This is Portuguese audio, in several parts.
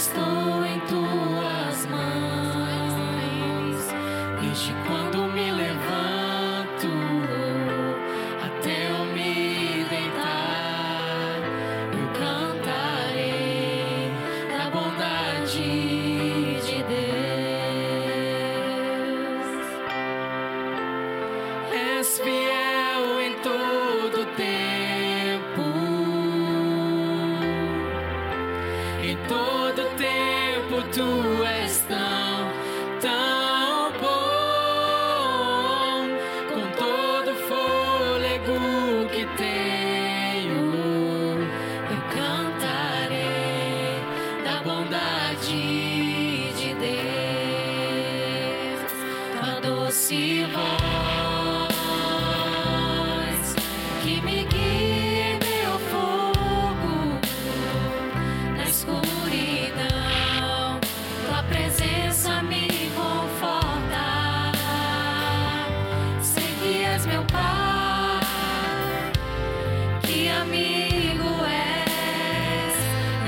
estou em tuas mãos. Desde quando me levanto todo tempo tu és tão, tão bom. Com todo fôlego que tenho, eu cantarei da bondade de Deus. A doce voz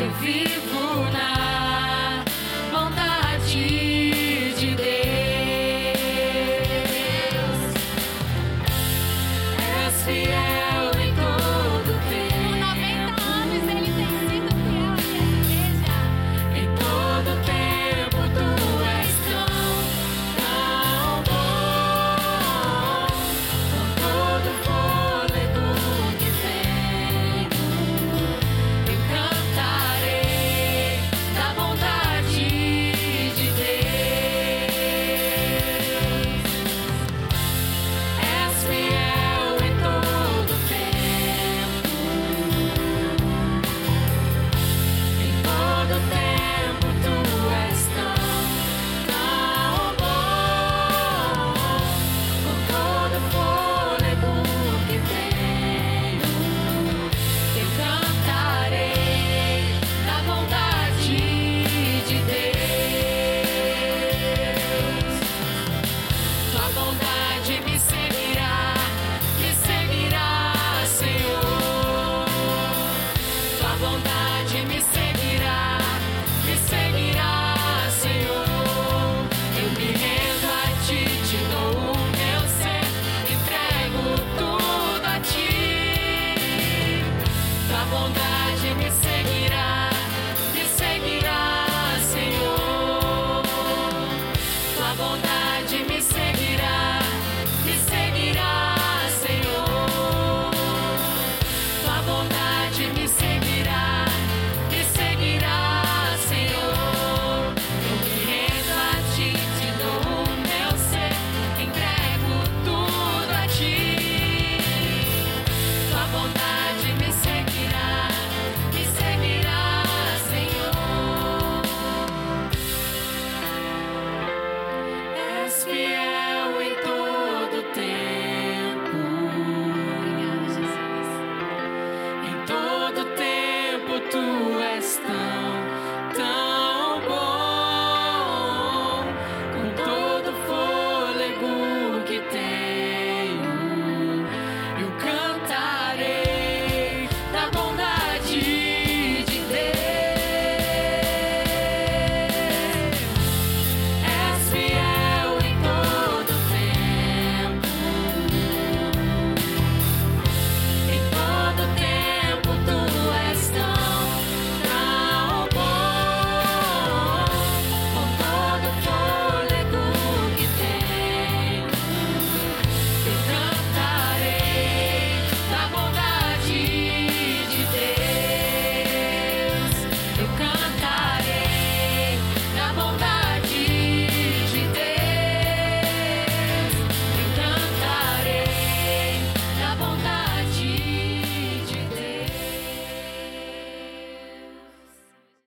Eu vivo na vontade de Deus. És fiel. Mississippi.